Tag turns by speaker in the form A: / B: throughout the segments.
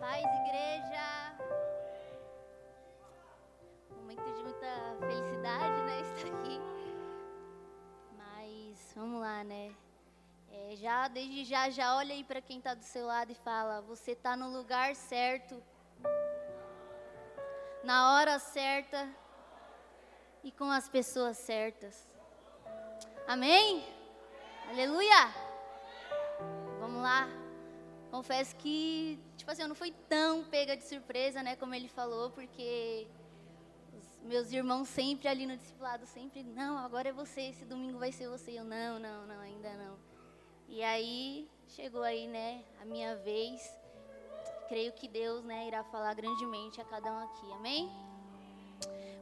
A: Paz, igreja. Momento de muita felicidade, né? Estar aqui. Mas vamos lá, né? É, já desde já, já olha aí para quem está do seu lado e fala: você está no lugar certo, na hora certa e com as pessoas certas. Amém? Aleluia! Vamos lá. Confesso que, tipo assim, eu não fui tão pega de surpresa, né, como ele falou, porque os meus irmãos sempre ali no discipulado, sempre, não, agora é você, esse domingo vai ser você. Eu, não, não, não, ainda não. E aí, chegou aí, né, a minha vez. Creio que Deus, né, irá falar grandemente a cada um aqui, amém?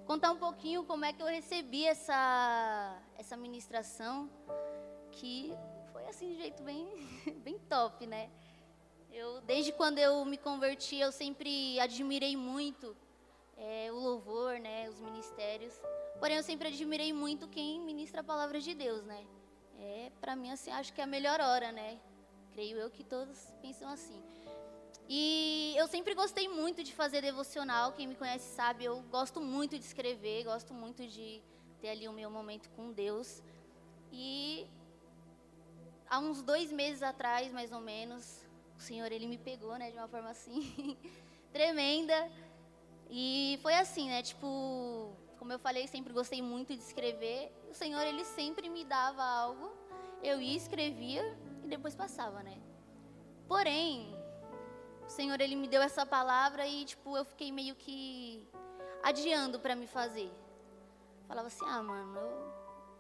A: Contar um pouquinho como é que eu recebi essa, essa ministração, que foi assim de jeito bem, bem top, né? Eu, desde quando eu me converti, eu sempre admirei muito é, o louvor, né, os ministérios. Porém, eu sempre admirei muito quem ministra a palavra de Deus, né? É, para mim, assim, acho que é a melhor hora, né? Creio eu que todos pensam assim. E eu sempre gostei muito de fazer devocional. Quem me conhece sabe, eu gosto muito de escrever, gosto muito de ter ali o meu momento com Deus. E há uns dois meses atrás, mais ou menos, o Senhor ele me pegou, né, de uma forma assim tremenda. E foi assim, né, tipo, como eu falei, sempre gostei muito de escrever. O Senhor ele sempre me dava algo, eu ia escrevia e depois passava, né? Porém, o Senhor ele me deu essa palavra e tipo, eu fiquei meio que adiando para me fazer. Falava assim: "Ah, mano, eu,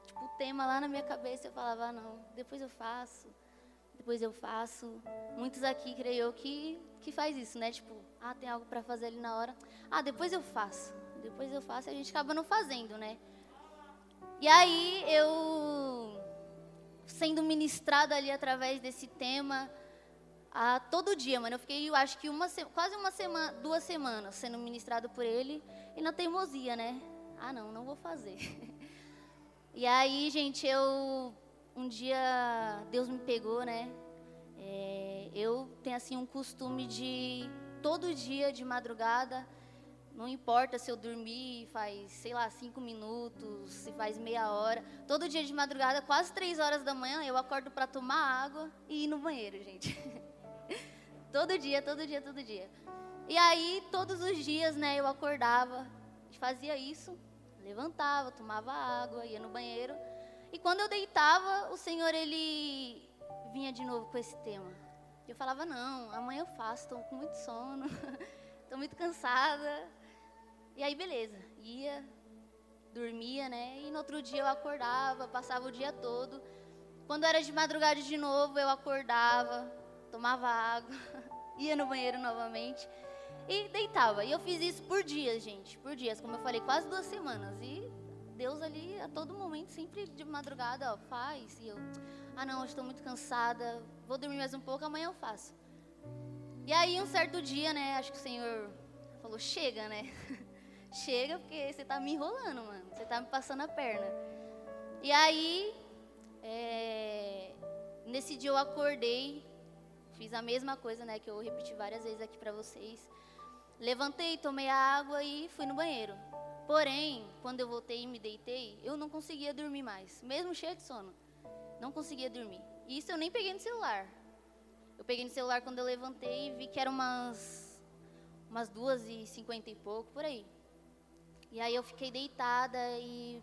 A: tipo, o tema lá na minha cabeça, eu falava: ah, "Não, depois eu faço" depois eu faço. Muitos aqui, creio eu, que, que faz isso, né? Tipo, ah, tem algo para fazer ali na hora. Ah, depois eu faço. Depois eu faço e a gente acaba não fazendo, né? E aí eu sendo ministrada ali através desse tema a todo dia, mano. Eu fiquei, eu acho que uma quase uma semana, duas semanas sendo ministrado por ele e na teimosia, né? Ah, não, não vou fazer. e aí, gente, eu um dia Deus me pegou, né? É, eu tenho assim um costume de todo dia de madrugada, não importa se eu dormir faz, sei lá, cinco minutos, se faz meia hora, todo dia de madrugada, quase três horas da manhã, eu acordo para tomar água e ir no banheiro, gente. todo dia, todo dia, todo dia. E aí, todos os dias, né, eu acordava, fazia isso, levantava, tomava água, ia no banheiro. E quando eu deitava, o Senhor ele vinha de novo com esse tema. Eu falava: "Não, amanhã eu faço, estou com muito sono, estou muito cansada". E aí beleza, ia, dormia, né? E no outro dia eu acordava, passava o dia todo. Quando era de madrugada de novo, eu acordava, tomava água, ia no banheiro novamente e deitava. E eu fiz isso por dias, gente, por dias, como eu falei, quase duas semanas. E Deus ali a todo momento, sempre de madrugada, ó, faz. E eu, ah não, estou muito cansada, vou dormir mais um pouco, amanhã eu faço. E aí um certo dia, né, acho que o Senhor falou, chega, né? chega porque você está me enrolando, mano. Você está me passando a perna. E aí, é, nesse dia eu acordei, fiz a mesma coisa, né, que eu repeti várias vezes aqui para vocês. Levantei, tomei a água e fui no banheiro. Porém, quando eu voltei e me deitei, eu não conseguia dormir mais, mesmo cheia de sono. Não conseguia dormir. E isso eu nem peguei no celular. Eu peguei no celular quando eu levantei e vi que eram umas, umas duas e cinquenta e pouco, por aí. E aí eu fiquei deitada e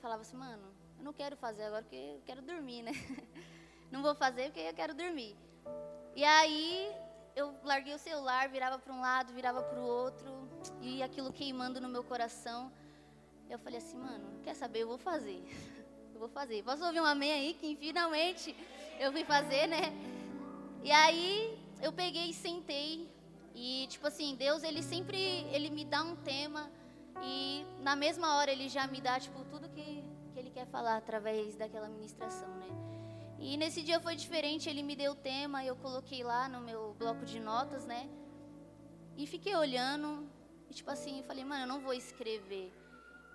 A: falava assim, mano, eu não quero fazer agora porque eu quero dormir, né? Não vou fazer porque eu quero dormir. E aí eu larguei o celular, virava para um lado, virava para o outro, e aquilo queimando no meu coração. Eu falei assim, mano, quer saber? Eu vou fazer. Eu vou fazer. Posso ouvir um amém aí? Que finalmente eu fui fazer, né? E aí eu peguei e sentei. E, tipo assim, Deus, ele sempre, ele me dá um tema. E na mesma hora ele já me dá, tipo, tudo que, que ele quer falar através daquela ministração, né? E nesse dia foi diferente, ele me deu o tema, eu coloquei lá no meu bloco de notas, né? E fiquei olhando, e tipo assim, falei, mano, eu não vou escrever.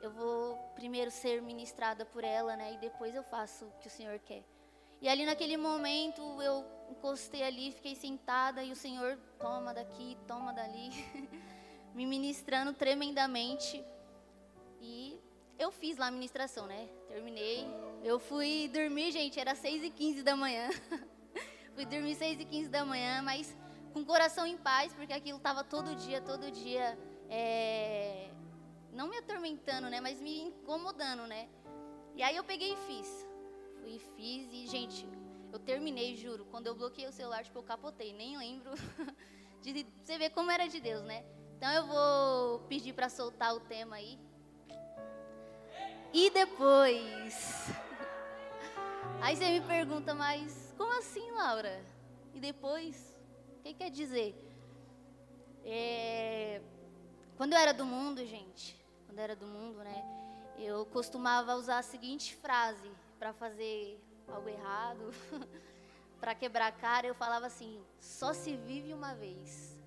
A: Eu vou primeiro ser ministrada por ela, né? E depois eu faço o que o Senhor quer. E ali naquele momento eu encostei ali, fiquei sentada e o Senhor toma daqui, toma dali, me ministrando tremendamente. E eu fiz lá a ministração, né? Terminei. Eu fui dormir, gente, era 6 e 15 da manhã. fui dormir 6 e 15 da manhã, mas com o coração em paz, porque aquilo estava todo dia, todo dia, é, não me atormentando, né? Mas me incomodando, né? E aí eu peguei e fiz. Fui e fiz e, gente, eu terminei, juro. Quando eu bloqueei o celular, tipo, eu capotei. Nem lembro de você ver como era de Deus, né? Então eu vou pedir para soltar o tema aí. E depois? Aí você me pergunta, mas como assim, Laura? E depois? O que quer dizer? É... Quando eu era do mundo, gente, quando eu era do mundo, né? Eu costumava usar a seguinte frase para fazer algo errado, para quebrar a cara, eu falava assim: só se vive uma vez.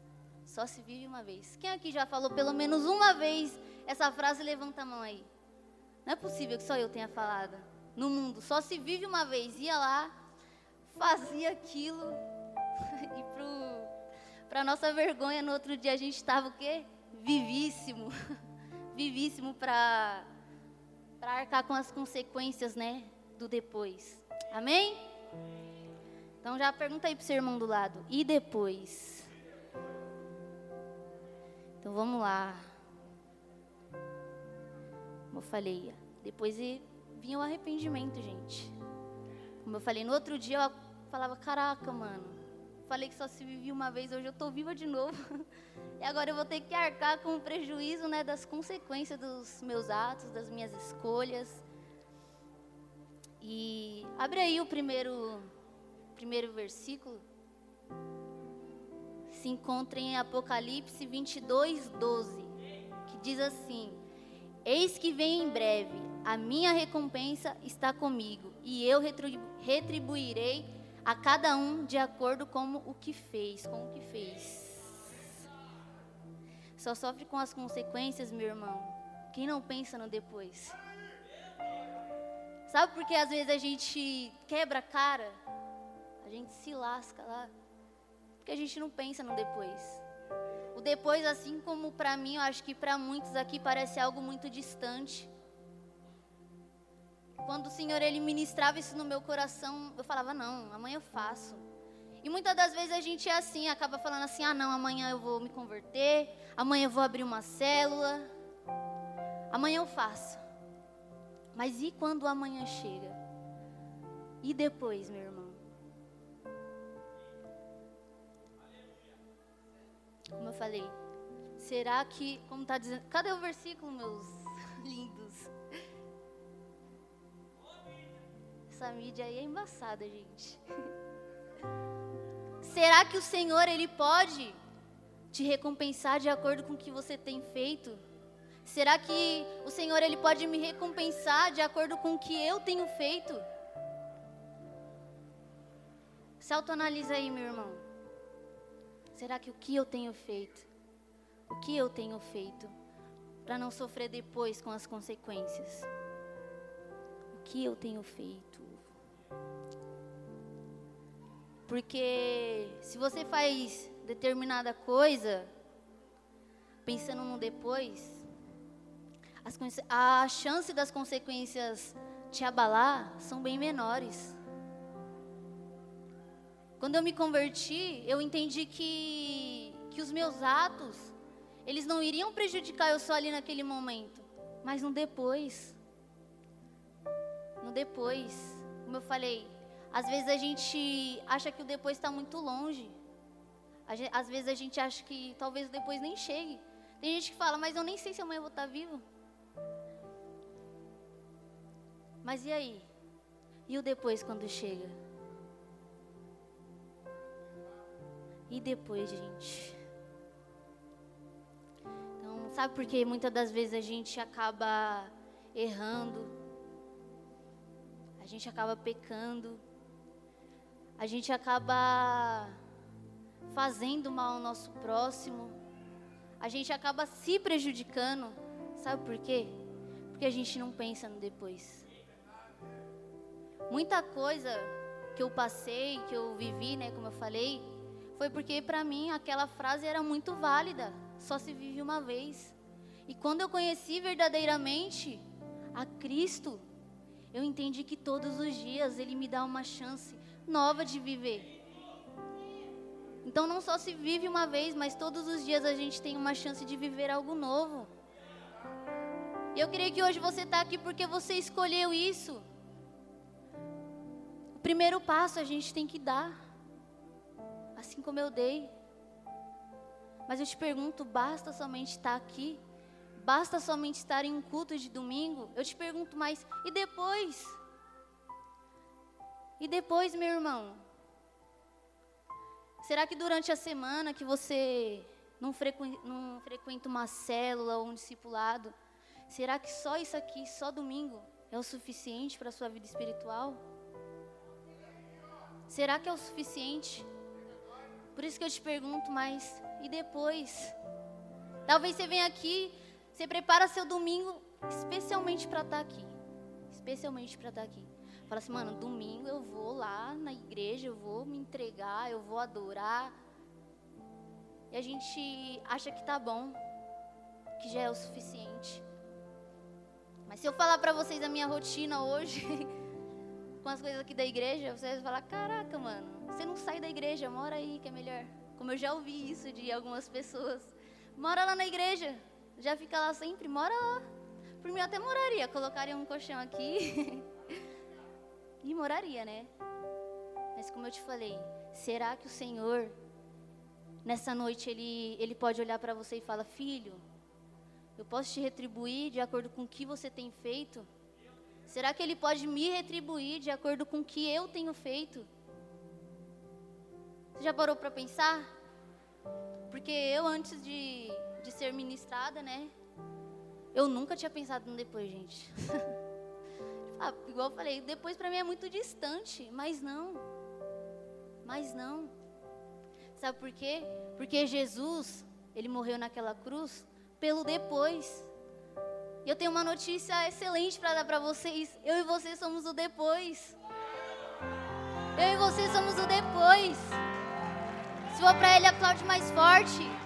A: Só se vive uma vez. Quem aqui já falou pelo menos uma vez essa frase? Levanta a mão aí. Não é possível que só eu tenha falado. No mundo, só se vive uma vez. Ia lá, fazia aquilo. e para nossa vergonha, no outro dia a gente estava o quê? Vivíssimo. Vivíssimo para arcar com as consequências, né? Do depois. Amém? Então já pergunta aí pro seu irmão do lado. E depois? Então vamos lá. Como eu falei, depois vinha o arrependimento, gente. Como eu falei, no outro dia eu falava, caraca, mano. Falei que só se vivia uma vez, hoje eu tô viva de novo. E agora eu vou ter que arcar com o prejuízo, né, das consequências dos meus atos, das minhas escolhas. E abre aí o primeiro, primeiro versículo. Se encontra em Apocalipse 22, 12, que diz assim: Eis que vem em breve, a minha recompensa está comigo, e eu retribuirei a cada um de acordo com o que fez, com o que fez. Só sofre com as consequências, meu irmão, quem não pensa no depois. Sabe por que às vezes a gente quebra a cara? A gente se lasca lá. Porque a gente não pensa no depois. O depois, assim como para mim, eu acho que para muitos aqui parece algo muito distante. Quando o Senhor ele ministrava isso no meu coração, eu falava: "Não, amanhã eu faço". E muitas das vezes a gente é assim, acaba falando assim: "Ah, não, amanhã eu vou me converter, amanhã eu vou abrir uma célula, amanhã eu faço". Mas e quando amanhã chega? E depois, meu irmão? Como eu falei, será que, como está dizendo, cadê o versículo, meus lindos? Essa mídia aí é embaçada, gente. Será que o Senhor, Ele pode te recompensar de acordo com o que você tem feito? Será que o Senhor ele pode me recompensar de acordo com o que eu tenho feito? Se autoanalisa aí, meu irmão. Será que o que eu tenho feito? O que eu tenho feito para não sofrer depois com as consequências? O que eu tenho feito? Porque se você faz determinada coisa pensando no depois, as, a chance das consequências te abalar são bem menores. Quando eu me converti, eu entendi que, que os meus atos, eles não iriam prejudicar eu só ali naquele momento, mas no depois. No depois. Como eu falei, às vezes a gente acha que o depois está muito longe. Às vezes a gente acha que talvez o depois nem chegue. Tem gente que fala, mas eu nem sei se amanhã eu vou estar vivo. Mas e aí? E o depois quando chega? E depois, gente? Então, sabe por que muitas das vezes a gente acaba errando? A gente acaba pecando. A gente acaba fazendo mal ao nosso próximo. A gente acaba se prejudicando. Sabe por quê? Porque a gente não pensa no depois. Muita coisa que eu passei, que eu vivi, né, como eu falei, foi porque para mim aquela frase era muito válida. Só se vive uma vez. E quando eu conheci verdadeiramente a Cristo, eu entendi que todos os dias Ele me dá uma chance nova de viver. Então não só se vive uma vez, mas todos os dias a gente tem uma chance de viver algo novo. E eu creio que hoje você está aqui porque você escolheu isso. O primeiro passo a gente tem que dar, assim como eu dei. Mas eu te pergunto, basta somente estar aqui? Basta somente estar em um culto de domingo? Eu te pergunto mais, e depois? E depois, meu irmão? Será que durante a semana que você não frequenta, não frequenta uma célula ou um discipulado, será que só isso aqui, só domingo, é o suficiente para a sua vida espiritual? Será que é o suficiente? Por isso que eu te pergunto, mas e depois? Talvez você venha aqui, você prepara seu domingo especialmente para estar tá aqui. Especialmente para estar tá aqui. Fala assim, mano, domingo eu vou lá na igreja, eu vou me entregar, eu vou adorar. E a gente acha que tá bom, que já é o suficiente. Mas se eu falar para vocês a minha rotina hoje, com as coisas aqui da igreja, vocês vão falar: caraca, mano, você não sai da igreja, mora aí que é melhor. Como eu já ouvi isso de algumas pessoas. Mora lá na igreja, já fica lá sempre, mora lá. Por mim eu até moraria, colocaria um colchão aqui. e moraria, né? Mas como eu te falei, será que o Senhor nessa noite ele ele pode olhar para você e falar: "Filho, eu posso te retribuir de acordo com o que você tem feito?" Será que ele pode me retribuir de acordo com o que eu tenho feito? Você já parou para pensar? Porque eu antes de, de ser ministrada, né? Eu nunca tinha pensado no depois, gente. Ah, igual eu falei, depois para mim é muito distante, mas não. Mas não. Sabe por quê? Porque Jesus, ele morreu naquela cruz pelo depois. E eu tenho uma notícia excelente para dar para vocês. Eu e você somos o depois. Eu e você somos o depois. Se for para ele, aplaude mais forte.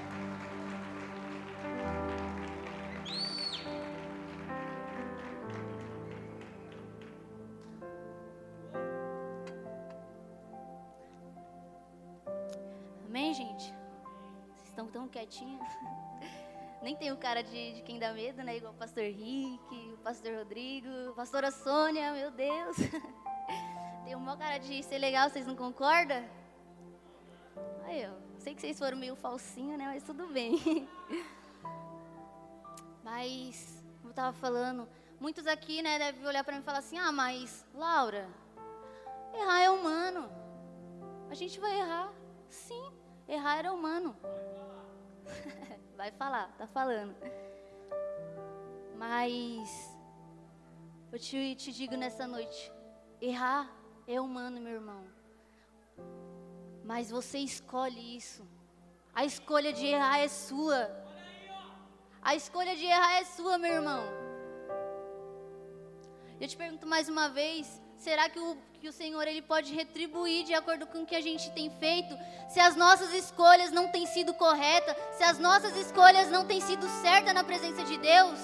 A: Cara de, de quem dá medo, né? Igual o pastor Rick, o pastor Rodrigo, a pastora Sônia, meu Deus. Tenho uma cara de ser legal, vocês não concordam? Aí, eu sei que vocês foram meio falsinho, né? Mas tudo bem. Mas, como eu estava falando, muitos aqui, né, devem olhar para mim e falar assim: ah, mas, Laura, errar é humano. A gente vai errar. Sim, errar era humano. Vai falar, tá falando. Mas eu te, te digo nessa noite: errar é humano, meu irmão. Mas você escolhe isso. A escolha de errar é sua. A escolha de errar é sua, meu irmão. Eu te pergunto mais uma vez: será que o, que o Senhor ele pode retribuir de acordo com o que a gente tem feito? Se as nossas escolhas não têm sido corretas, se as nossas escolhas não têm sido certas na presença de Deus?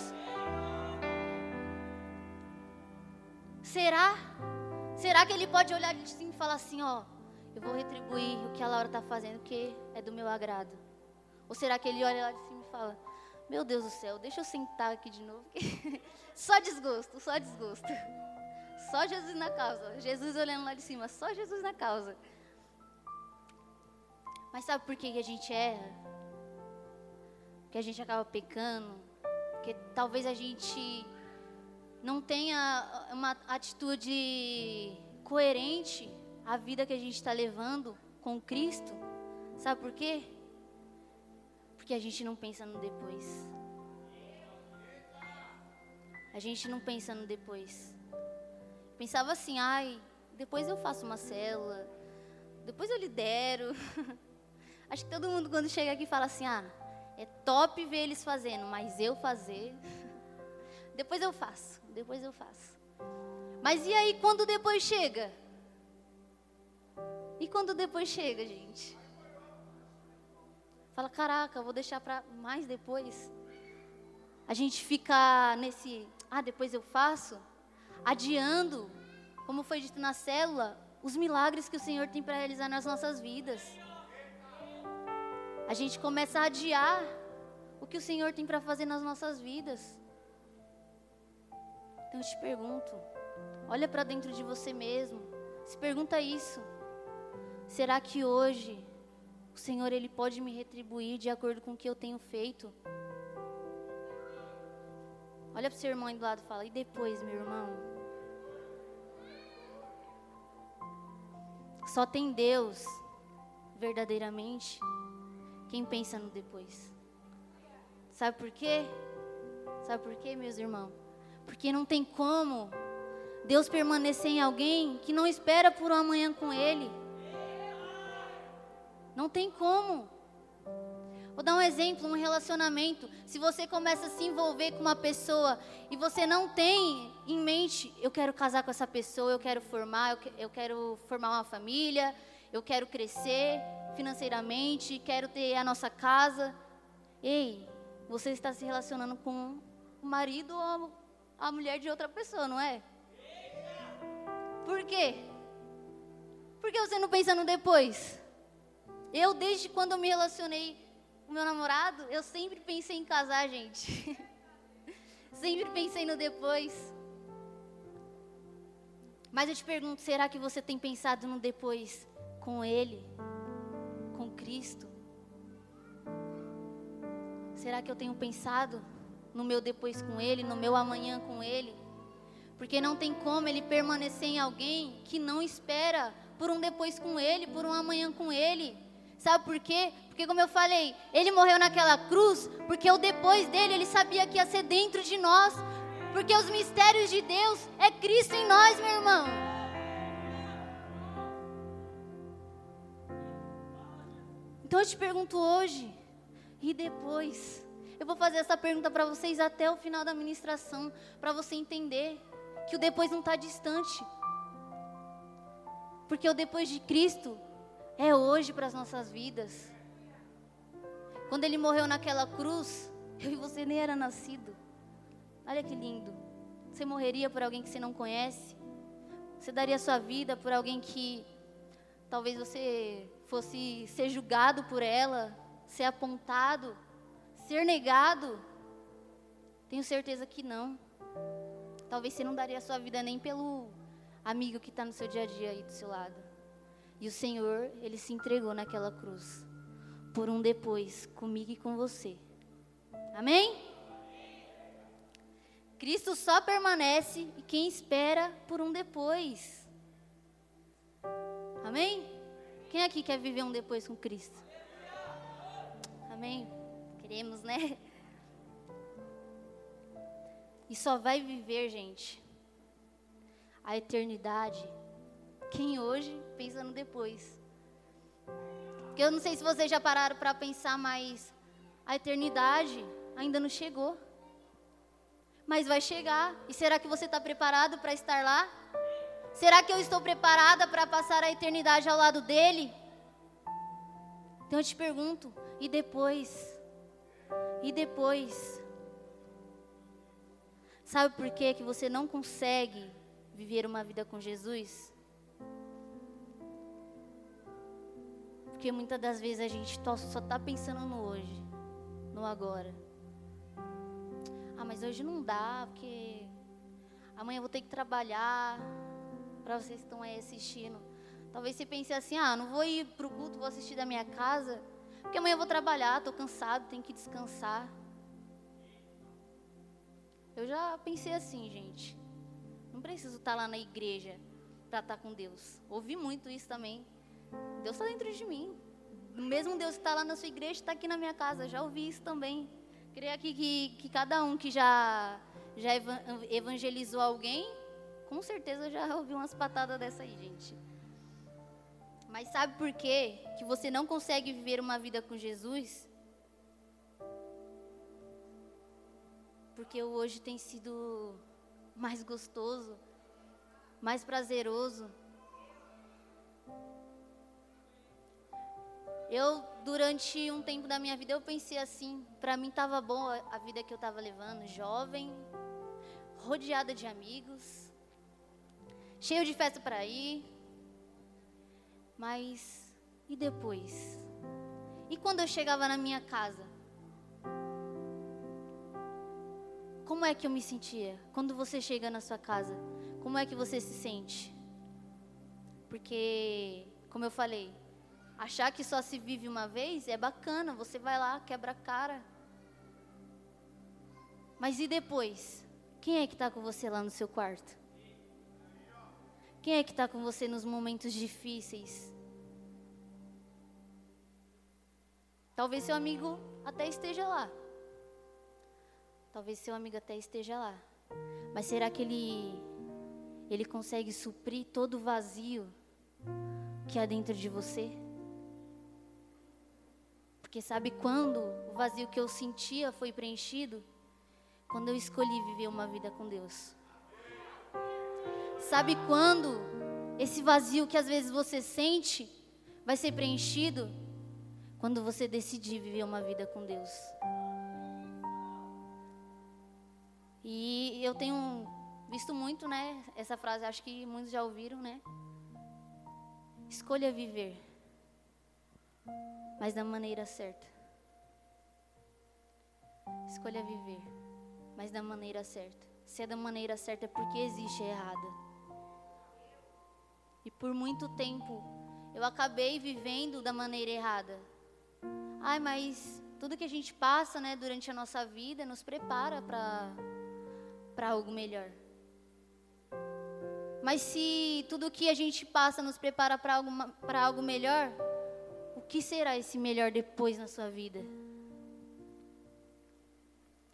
A: Será? Será que ele pode olhar de cima e falar assim, ó, eu vou retribuir o que a Laura está fazendo, que é do meu agrado? Ou será que ele olha lá de cima e fala, meu Deus do céu, deixa eu sentar aqui de novo, só desgosto, só desgosto. Só Jesus na causa. Jesus olhando lá de cima, só Jesus na causa. Mas sabe por que a gente erra? Que a gente acaba pecando? Que talvez a gente não tenha uma atitude coerente à vida que a gente está levando com Cristo. Sabe por quê? Porque a gente não pensa no depois. A gente não pensa no depois. Pensava assim, ai, depois eu faço uma célula, depois eu lidero. Acho que todo mundo quando chega aqui fala assim, ah, é top ver eles fazendo, mas eu fazer, depois eu faço, depois eu faço. Mas e aí quando depois chega? E quando depois chega, gente? Fala, caraca, vou deixar para mais depois. A gente fica nesse, ah, depois eu faço, adiando, como foi dito na célula, os milagres que o Senhor tem para realizar nas nossas vidas. A gente começa a adiar o que o Senhor tem para fazer nas nossas vidas. Então eu te pergunto, olha para dentro de você mesmo, se pergunta isso. Será que hoje o Senhor ele pode me retribuir de acordo com o que eu tenho feito. Olha para o seu irmão aí do lado e fala: "E depois, meu irmão?" Só tem Deus verdadeiramente quem pensa no depois. Sabe por quê? Sabe por quê, meus irmãos? Porque não tem como Deus permanecer em alguém que não espera por um amanhã com Ele. Não tem como. Vou dar um exemplo, um relacionamento. Se você começa a se envolver com uma pessoa e você não tem em mente, eu quero casar com essa pessoa, eu quero formar, eu, que, eu quero formar uma família, eu quero crescer financeiramente, quero ter a nossa casa. Ei, você está se relacionando com o marido ou a mulher de outra pessoa, não é? Por quê? Por que você não pensa no depois? Eu, desde quando me relacionei com meu namorado, eu sempre pensei em casar, gente. sempre pensei no depois. Mas eu te pergunto, será que você tem pensado no depois com Ele? Com Cristo? Será que eu tenho pensado no meu depois com Ele, no meu amanhã com Ele? Porque não tem como Ele permanecer em alguém que não espera por um depois com Ele, por um amanhã com Ele. Sabe por quê? Porque, como eu falei, ele morreu naquela cruz, porque o depois dele, ele sabia que ia ser dentro de nós. Porque os mistérios de Deus é Cristo em nós, meu irmão. Então eu te pergunto hoje, e depois? Eu vou fazer essa pergunta para vocês até o final da ministração, para você entender que o depois não está distante. Porque o depois de Cristo é hoje para as nossas vidas. Quando ele morreu naquela cruz, eu e você nem era nascido. Olha que lindo. Você morreria por alguém que você não conhece? Você daria sua vida por alguém que talvez você fosse ser julgado por ela, ser apontado, ser negado? Tenho certeza que não. Talvez você não daria sua vida nem pelo amigo que está no seu dia a dia aí do seu lado. E o Senhor, ele se entregou naquela cruz por um depois comigo e com você. Amém? Cristo só permanece e quem espera por um depois. Amém? Quem aqui quer viver um depois com Cristo? Amém? Queremos, né? E só vai viver, gente, a eternidade quem hoje pensa no depois. Porque eu não sei se vocês já pararam para pensar, mas a eternidade ainda não chegou. Mas vai chegar. E será que você está preparado para estar lá? Será que eu estou preparada para passar a eternidade ao lado dele? Então eu te pergunto, e depois? E depois? Sabe por que que você não consegue viver uma vida com Jesus? Porque muitas das vezes a gente só está pensando no hoje, no agora. Ah, mas hoje não dá, porque amanhã eu vou ter que trabalhar. Para vocês que estão aí assistindo. Talvez você pense assim: ah, não vou ir para o culto, vou assistir da minha casa. Porque amanhã eu vou trabalhar, estou cansado, tenho que descansar. Eu já pensei assim, gente. Não preciso estar tá lá na igreja para estar tá com Deus. Ouvi muito isso também. Deus está dentro de mim. O mesmo Deus que está lá na sua igreja está aqui na minha casa. Já ouvi isso também. Creio aqui que, que cada um que já, já evangelizou alguém, com certeza já ouviu umas patadas dessa aí, gente. Mas sabe por quê? Que você não consegue viver uma vida com Jesus? Porque hoje tem sido mais gostoso, mais prazeroso Eu, durante um tempo da minha vida, eu pensei assim, para mim estava boa a vida que eu estava levando, jovem, rodeada de amigos, cheio de festa para ir. Mas e depois? E quando eu chegava na minha casa? Como é que eu me sentia? Quando você chega na sua casa, como é que você se sente? Porque, como eu falei, achar que só se vive uma vez é bacana, você vai lá, quebra a cara. Mas e depois? Quem é que está com você lá no seu quarto? Quem é que está com você nos momentos difíceis? Talvez seu amigo até esteja lá. Talvez seu amigo até esteja lá. Mas será que ele ele consegue suprir todo o vazio que há dentro de você? Porque sabe quando o vazio que eu sentia foi preenchido? Quando eu escolhi viver uma vida com Deus. Sabe quando esse vazio que às vezes você sente vai ser preenchido? Quando você decidir viver uma vida com Deus. E eu tenho visto muito, né, essa frase, acho que muitos já ouviram, né? Escolha viver, mas da maneira certa. Escolha viver, mas da maneira certa. Se é da maneira certa é porque existe a errada. E por muito tempo eu acabei vivendo da maneira errada. Ai, mas tudo que a gente passa, né, durante a nossa vida nos prepara para para algo melhor. Mas se tudo que a gente passa nos prepara para algo, algo melhor, o que será esse melhor depois na sua vida?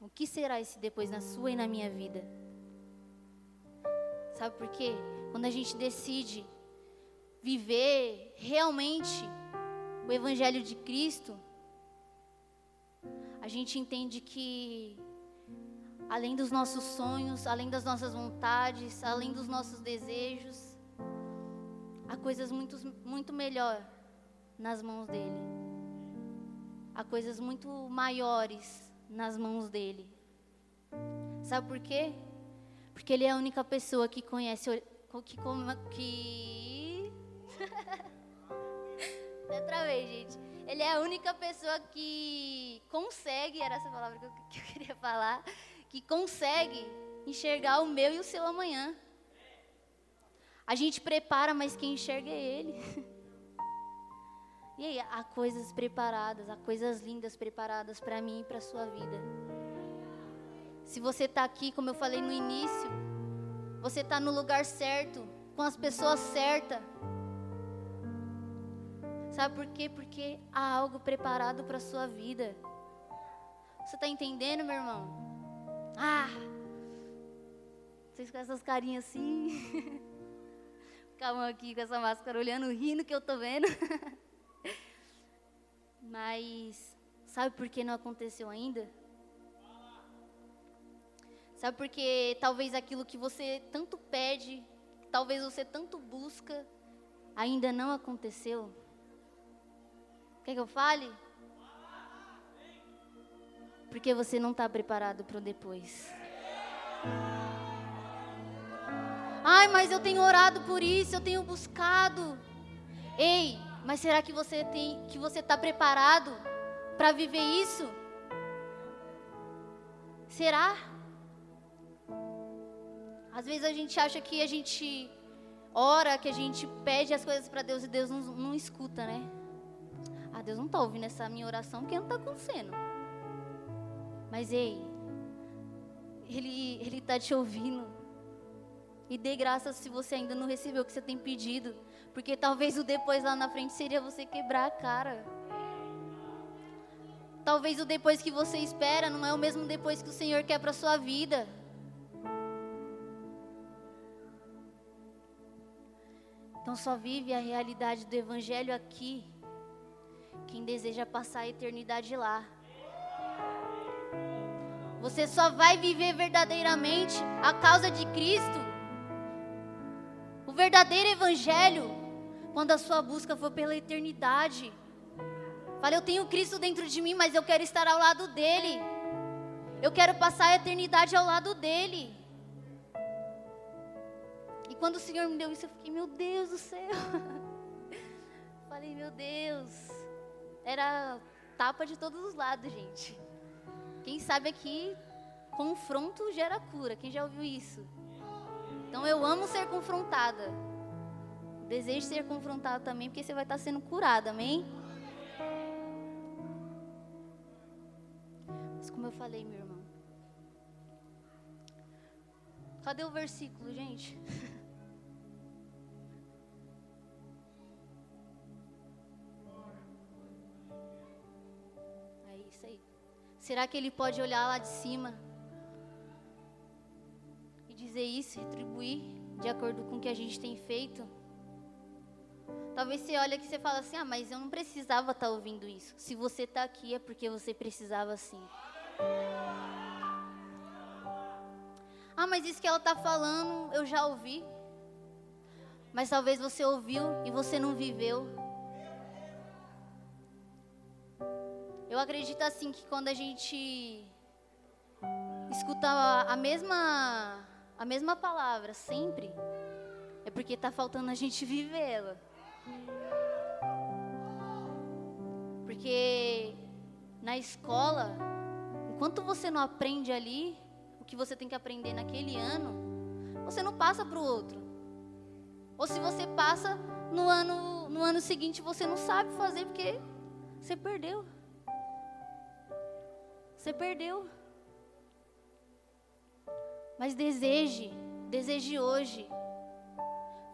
A: O que será esse depois na sua e na minha vida? Sabe por quê? Quando a gente decide viver realmente o Evangelho de Cristo, a gente entende que além dos nossos sonhos, além das nossas vontades, além dos nossos desejos, há coisas muito, muito melhor nas mãos dele. Há coisas muito maiores nas mãos dele. Sabe por quê? Porque ele é a única pessoa que conhece que que Outra vez, gente. Ele é a única pessoa que consegue, era essa palavra que eu, que eu queria falar, que consegue enxergar o meu e o seu amanhã. A gente prepara, mas quem enxerga é Ele. E aí, há coisas preparadas, há coisas lindas preparadas para mim e para a sua vida. Se você está aqui, como eu falei no início, você está no lugar certo, com as pessoas certas. Sabe por quê? Porque há algo preparado para a sua vida. Você está entendendo, meu irmão? Ah! Vocês com essas carinhas assim. Ficavam aqui com essa máscara olhando, rindo que eu tô vendo. Mas sabe por que não aconteceu ainda? Sabe por que talvez aquilo que você tanto pede, talvez você tanto busca, ainda não aconteceu? Quer que eu fale? Porque você não está preparado para o depois. Ai, mas eu tenho orado por isso, eu tenho buscado. Ei, mas será que você tem, que você está preparado para viver isso? Será? Às vezes a gente acha que a gente ora, que a gente pede as coisas para Deus e Deus não, não escuta, né? Ah, Deus não está ouvindo essa minha oração porque não está acontecendo. Mas ei, Ele está te ouvindo. E dê graças se você ainda não recebeu o que você tem pedido. Porque talvez o depois lá na frente seria você quebrar a cara. Talvez o depois que você espera não é o mesmo depois que o Senhor quer para sua vida. Então só vive a realidade do Evangelho aqui quem deseja passar a eternidade lá. Você só vai viver verdadeiramente a causa de Cristo, o verdadeiro Evangelho, quando a sua busca for pela eternidade. Fala, eu tenho Cristo dentro de mim, mas eu quero estar ao lado dele. Eu quero passar a eternidade ao lado dele. E quando o Senhor me deu isso, eu fiquei, meu Deus do céu. Falei, meu Deus. Era tapa de todos os lados, gente. Quem sabe aqui, confronto gera cura. Quem já ouviu isso? Então eu amo ser confrontada. Desejo ser confrontada também, porque você vai estar sendo curada, amém? Mas como eu falei, meu irmão. Cadê o versículo, gente? É isso aí. Será que ele pode olhar lá de cima e dizer isso, retribuir de acordo com o que a gente tem feito? Talvez você olhe aqui e você fala assim: "Ah, mas eu não precisava estar tá ouvindo isso". Se você está aqui é porque você precisava sim. Ah, mas isso que ela está falando, eu já ouvi. Mas talvez você ouviu e você não viveu. Eu acredito assim que quando a gente escuta a mesma a mesma palavra sempre, é porque está faltando a gente vivê-la. Porque na escola, enquanto você não aprende ali o que você tem que aprender naquele ano, você não passa para o outro. Ou se você passa no ano, no ano seguinte, você não sabe fazer porque você perdeu. Você perdeu. Mas deseje, deseje hoje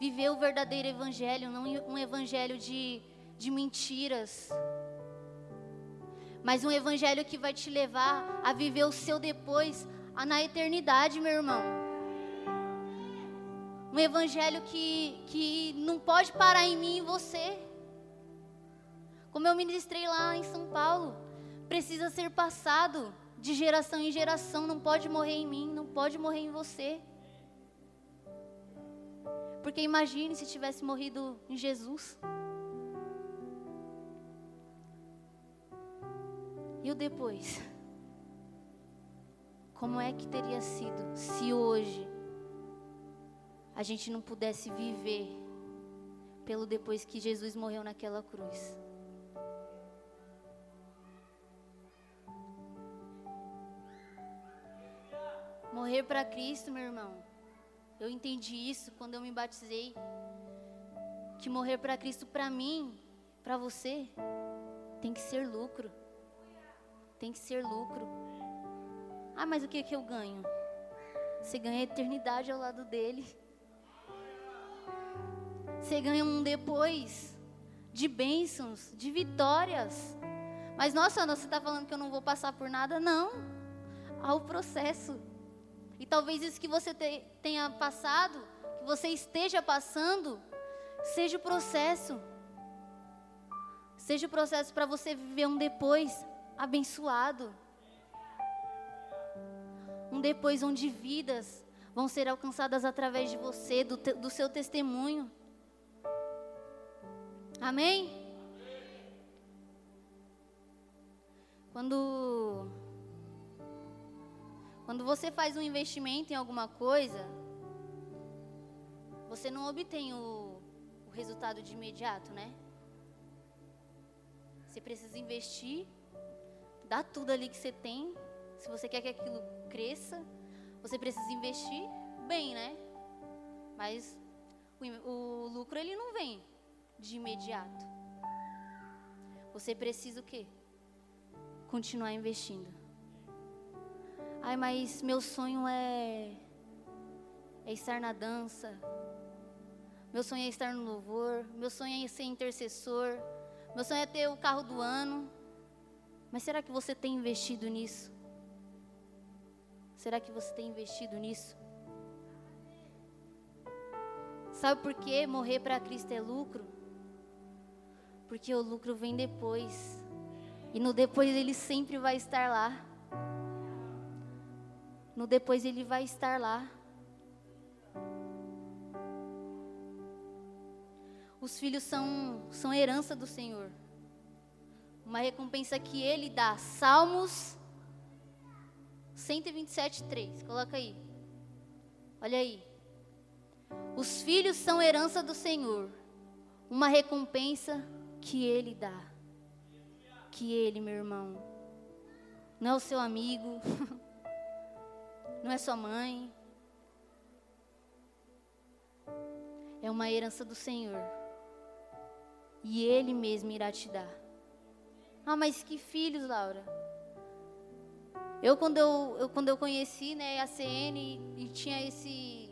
A: viver o verdadeiro evangelho, não um evangelho de, de mentiras, mas um evangelho que vai te levar a viver o seu depois na eternidade, meu irmão. Um evangelho que, que não pode parar em mim e você. Como eu ministrei lá em São Paulo, precisa ser passado de geração em geração, não pode morrer em mim, não pode morrer em você. Porque imagine se tivesse morrido em Jesus. E o depois? Como é que teria sido se hoje a gente não pudesse viver pelo depois que Jesus morreu naquela cruz? Morrer para Cristo, meu irmão. Eu entendi isso quando eu me batizei. Que morrer para Cristo, para mim, para você, tem que ser lucro tem que ser lucro. Ah, mas o que, que eu ganho? Você ganha eternidade ao lado dele. Você ganha um depois de bênçãos, de vitórias. Mas nossa, você está falando que eu não vou passar por nada? Não. Há o processo. E talvez isso que você te, tenha passado, que você esteja passando, seja o processo. Seja o processo para você viver um depois abençoado. Um depois onde vidas vão ser alcançadas através de você, do, te, do seu testemunho. Amém? Quando quando você faz um investimento em alguma coisa, você não obtém o, o resultado de imediato, né? Você precisa investir Dá tudo ali que você tem. Se você quer que aquilo cresça, você precisa investir bem, né? Mas o, o lucro ele não vem de imediato. Você precisa o quê? Continuar investindo. Ai, mas meu sonho é é estar na dança. Meu sonho é estar no louvor. Meu sonho é ser intercessor. Meu sonho é ter o carro do ano. Mas será que você tem investido nisso? Será que você tem investido nisso? Sabe por que morrer para Cristo é lucro? Porque o lucro vem depois. E no depois ele sempre vai estar lá. No depois ele vai estar lá. Os filhos são, são herança do Senhor. Uma recompensa que Ele dá. Salmos 127, 3. Coloca aí. Olha aí. Os filhos são herança do Senhor. Uma recompensa que Ele dá. Que Ele, meu irmão. Não é o seu amigo. Não é sua mãe. É uma herança do Senhor. E Ele mesmo irá te dar. Ah, mas que filhos, Laura? Eu quando eu, eu quando eu conheci, né, a CN e, e tinha esse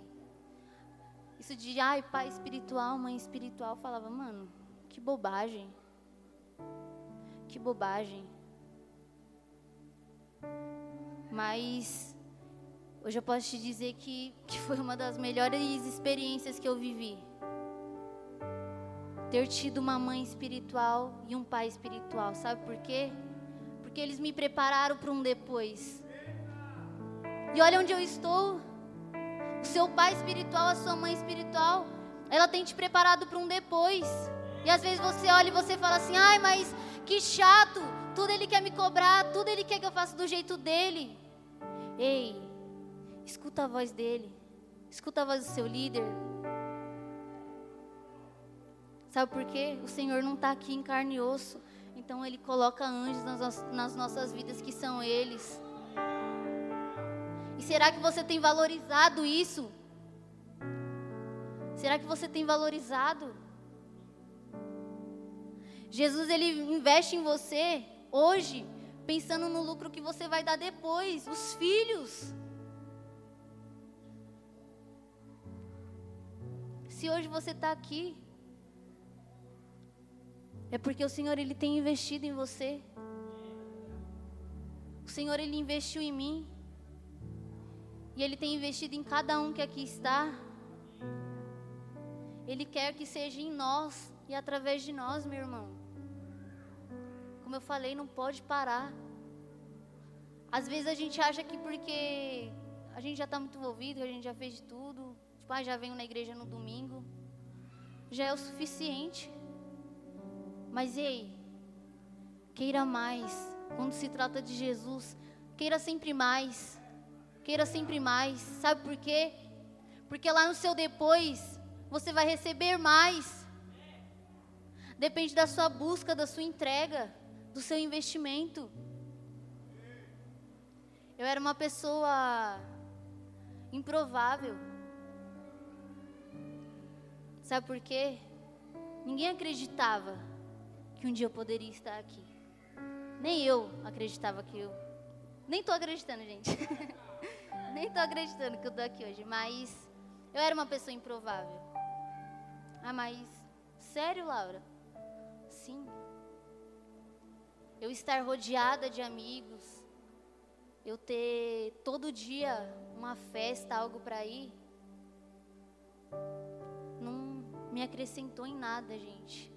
A: isso de ai, pai espiritual, mãe espiritual, falava, mano, que bobagem. Que bobagem. Mas hoje eu posso te dizer que, que foi uma das melhores experiências que eu vivi. Ter tido uma mãe espiritual e um pai espiritual. Sabe por quê? Porque eles me prepararam para um depois. E olha onde eu estou. O seu pai espiritual, a sua mãe espiritual, ela tem te preparado para um depois. E às vezes você olha e você fala assim: ai, mas que chato, tudo ele quer me cobrar, tudo ele quer que eu faça do jeito dele. Ei, escuta a voz dele, escuta a voz do seu líder. Sabe por quê? O Senhor não está aqui em carne e osso. Então Ele coloca anjos nas, nossas vidas que são eles. E será que você tem valorizado isso? Será que você tem valorizado? Jesus ele investe em você hoje, pensando no lucro que você vai dar depois, os filhos. Se hoje você está aqui, é porque o Senhor ele tem investido em você. O Senhor ele investiu em mim. E ele tem investido em cada um que aqui está. Ele quer que seja em nós e através de nós, meu irmão como eu falei, não pode parar. Às vezes a gente acha que porque a gente já está muito envolvido, a gente já fez de tudo, tipo, ah, já venho na igreja no domingo, já é o suficiente. Mas ei, queira mais. Quando se trata de Jesus, queira sempre mais. Queira sempre mais. Sabe por quê? Porque lá no seu depois, você vai receber mais. Depende da sua busca, da sua entrega do seu investimento. Eu era uma pessoa improvável. Sabe por quê? Ninguém acreditava que um dia eu poderia estar aqui. Nem eu acreditava que eu. Nem estou acreditando, gente. Nem estou acreditando que eu estou aqui hoje. Mas eu era uma pessoa improvável. Ah, mas. Sério, Laura? Sim eu estar rodeada de amigos, eu ter todo dia uma festa, algo para ir, me acrescentou em nada, gente.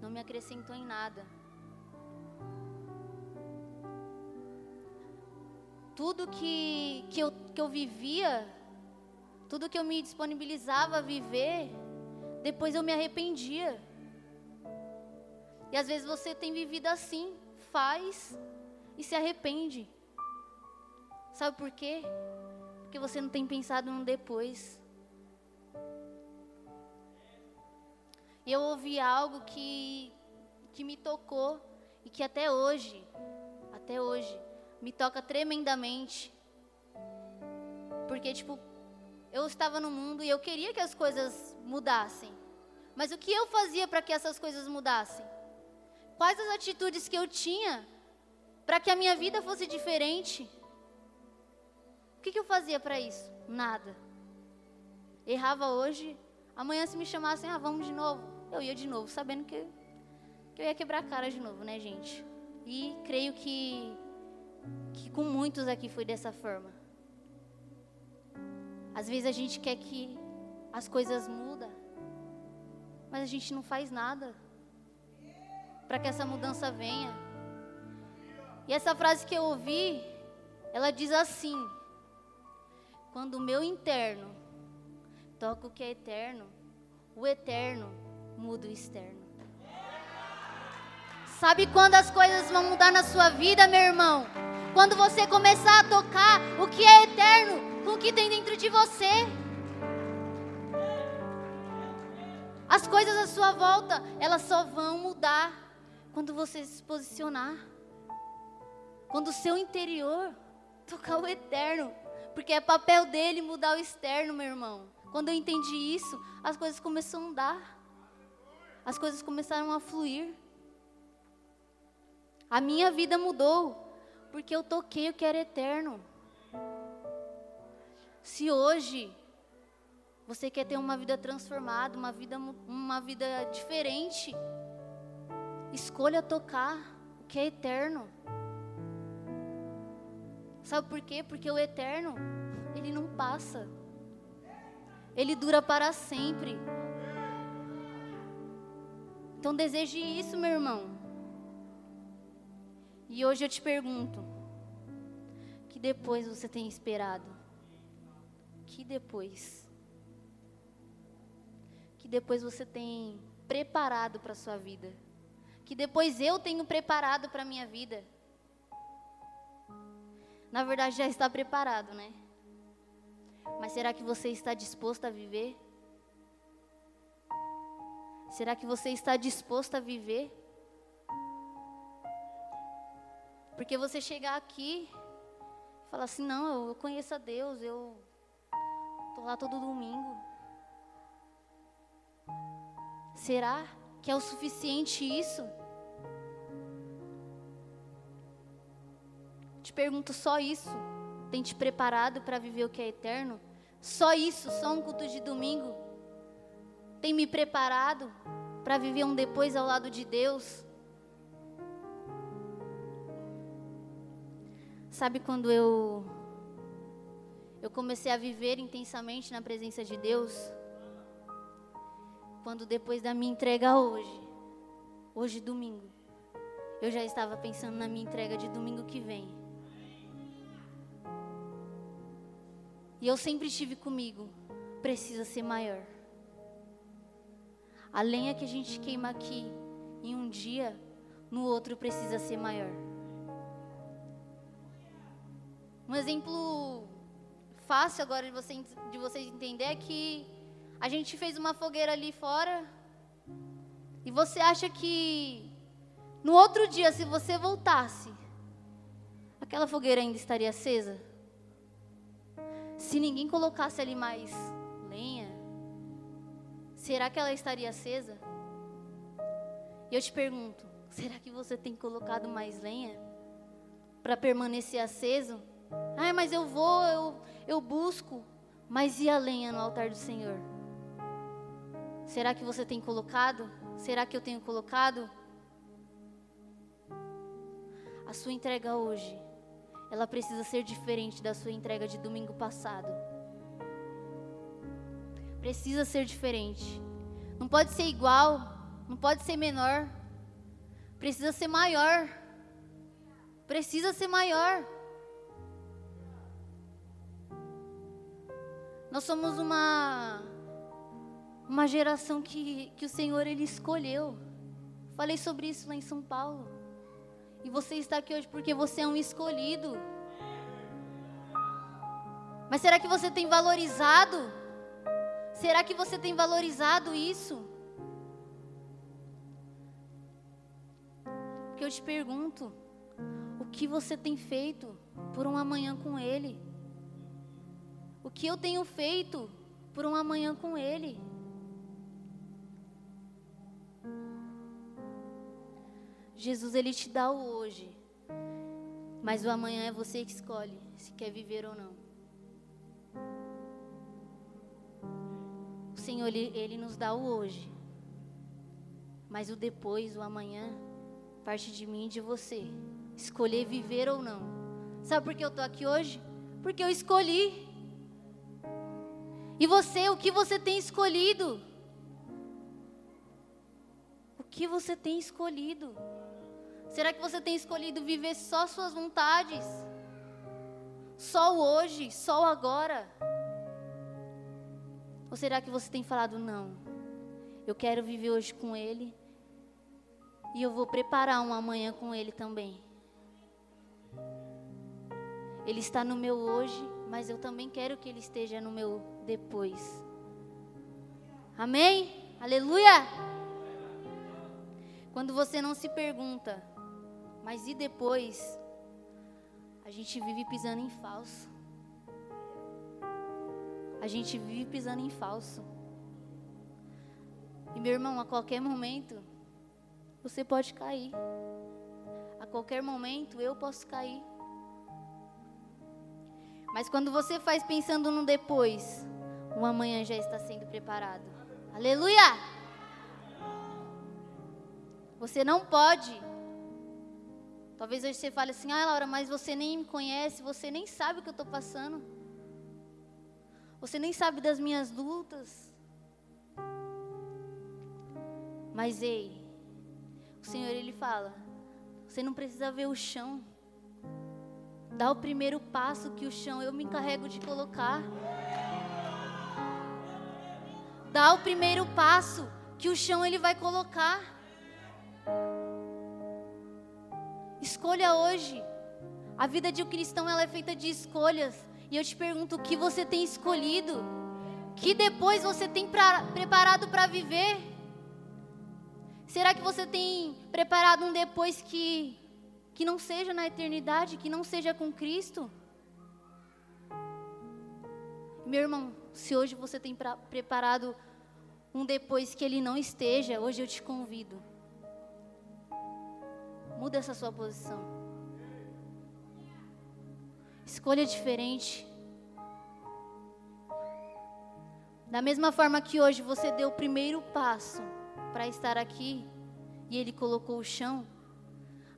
A: Não me acrescentou em nada. Tudo que, que, eu, que eu vivia, tudo que eu me disponibilizava a viver, depois eu me arrependia. E às vezes você tem vivido assim, faz e se arrepende. Sabe por quê? Porque você não tem pensado no depois. E eu ouvi algo que, que me tocou e que até hoje, até hoje, me toca tremendamente. Porque, tipo, eu estava no mundo e eu queria que as coisas mudassem. Mas o que eu fazia para que essas coisas mudassem? Quais as atitudes que eu tinha para que a minha vida fosse diferente? O que, que eu fazia para isso? Nada. Errava hoje, amanhã se me chamassem, ah, vamos de novo. Eu ia de novo, sabendo que, que eu ia quebrar a cara de novo, né, gente? E creio que, que com muitos aqui foi dessa forma. Às vezes a gente quer que as coisas mudem, mas a gente não faz nada para que essa mudança venha. E essa frase que eu ouvi, ela diz assim: Quando o meu interno toca o que é eterno, o eterno muda o externo. Sabe quando as coisas vão mudar na sua vida, meu irmão? Quando você começar a tocar o que é eterno com o que tem dentro de você. As coisas à sua volta, elas só vão mudar quando você se posicionar. Quando o seu interior tocar o eterno. Porque é papel dele mudar o externo, meu irmão. Quando eu entendi isso, as coisas começaram a mudar. As coisas começaram a fluir. A minha vida mudou. Porque eu toquei o que era eterno. Se hoje você quer ter uma vida transformada, uma vida, uma vida diferente, escolha tocar o que é eterno. Sabe por quê? Porque o eterno, ele não passa. Ele dura para sempre. Então deseje isso, meu irmão. E hoje eu te pergunto: que depois você tem esperado? Que depois? Que depois você tem preparado para a sua vida? Que depois eu tenho preparado para a minha vida? Na verdade já está preparado, né? Mas será que você está disposto a viver? Será que você está disposto a viver? Porque você chegar aqui e falar assim: não, eu conheço a Deus, eu estou lá todo domingo. Será que é o suficiente isso? Te pergunto só isso. Tem te preparado para viver o que é eterno? Só isso, só um culto de domingo? Tem me preparado para viver um depois ao lado de Deus? Sabe quando eu eu comecei a viver intensamente na presença de Deus? Quando depois da minha entrega hoje, hoje domingo, eu já estava pensando na minha entrega de domingo que vem. E eu sempre tive comigo, precisa ser maior. A lenha que a gente queima aqui em um dia, no outro precisa ser maior. Um exemplo fácil agora de, você, de vocês entender é que a gente fez uma fogueira ali fora e você acha que no outro dia, se você voltasse, aquela fogueira ainda estaria acesa? Se ninguém colocasse ali mais lenha, será que ela estaria acesa? E eu te pergunto, será que você tem colocado mais lenha para permanecer aceso? Ah, mas eu vou, eu, eu busco. Mas e a lenha no altar do Senhor? Será que você tem colocado? Será que eu tenho colocado? A sua entrega hoje, ela precisa ser diferente da sua entrega de domingo passado. Precisa ser diferente. Não pode ser igual, não pode ser menor. Precisa ser maior. Precisa ser maior. Nós somos uma uma geração que, que o Senhor ele escolheu. Falei sobre isso lá em São Paulo. E você está aqui hoje porque você é um escolhido. Mas será que você tem valorizado? Será que você tem valorizado isso? Porque eu te pergunto, o que você tem feito por um amanhã com Ele? o que eu tenho feito por um amanhã com Ele. Jesus, Ele te dá o hoje, mas o amanhã é você que escolhe se quer viver ou não. Senhor, Ele, Ele nos dá o hoje, mas o depois, o amanhã, parte de mim e de você. Escolher viver ou não. Sabe por que eu estou aqui hoje? Porque eu escolhi. E você, o que você tem escolhido? O que você tem escolhido? Será que você tem escolhido viver só suas vontades? Só o hoje, só o agora? Ou será que você tem falado não? Eu quero viver hoje com ele. E eu vou preparar um amanhã com Ele também. Ele está no meu hoje, mas eu também quero que Ele esteja no meu depois. Amém? Aleluia! Quando você não se pergunta, mas e depois? A gente vive pisando em falso. A gente vive pisando em falso. E meu irmão, a qualquer momento, você pode cair. A qualquer momento eu posso cair. Mas quando você faz pensando no depois, o amanhã já está sendo preparado. Aleluia! Você não pode. Talvez hoje você fale assim: ah, Laura, mas você nem me conhece, você nem sabe o que eu estou passando. Você nem sabe das minhas lutas. Mas ei, o Senhor ele fala: você não precisa ver o chão. Dá o primeiro passo que o chão eu me encarrego de colocar. Dá o primeiro passo que o chão ele vai colocar. Escolha hoje. A vida de um cristão ela é feita de escolhas. E eu te pergunto o que você tem escolhido? Que depois você tem pra, preparado para viver? Será que você tem preparado um depois que que não seja na eternidade, que não seja com Cristo? Meu irmão, se hoje você tem pra, preparado um depois que ele não esteja, hoje eu te convido. Muda essa sua posição. Escolha diferente. Da mesma forma que hoje você deu o primeiro passo para estar aqui e ele colocou o chão,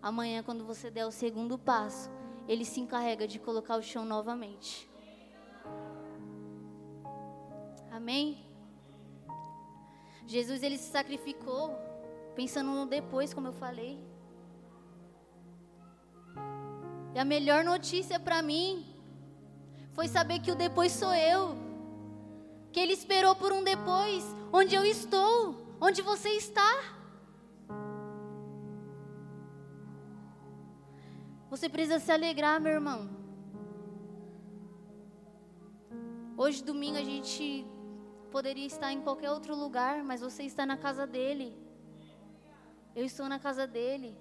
A: amanhã, quando você der o segundo passo, ele se encarrega de colocar o chão novamente. Amém? Jesus ele se sacrificou pensando no depois, como eu falei. E a melhor notícia para mim foi saber que o depois sou eu. Que ele esperou por um depois, onde eu estou, onde você está. Você precisa se alegrar, meu irmão. Hoje, domingo, a gente poderia estar em qualquer outro lugar, mas você está na casa dele. Eu estou na casa dele.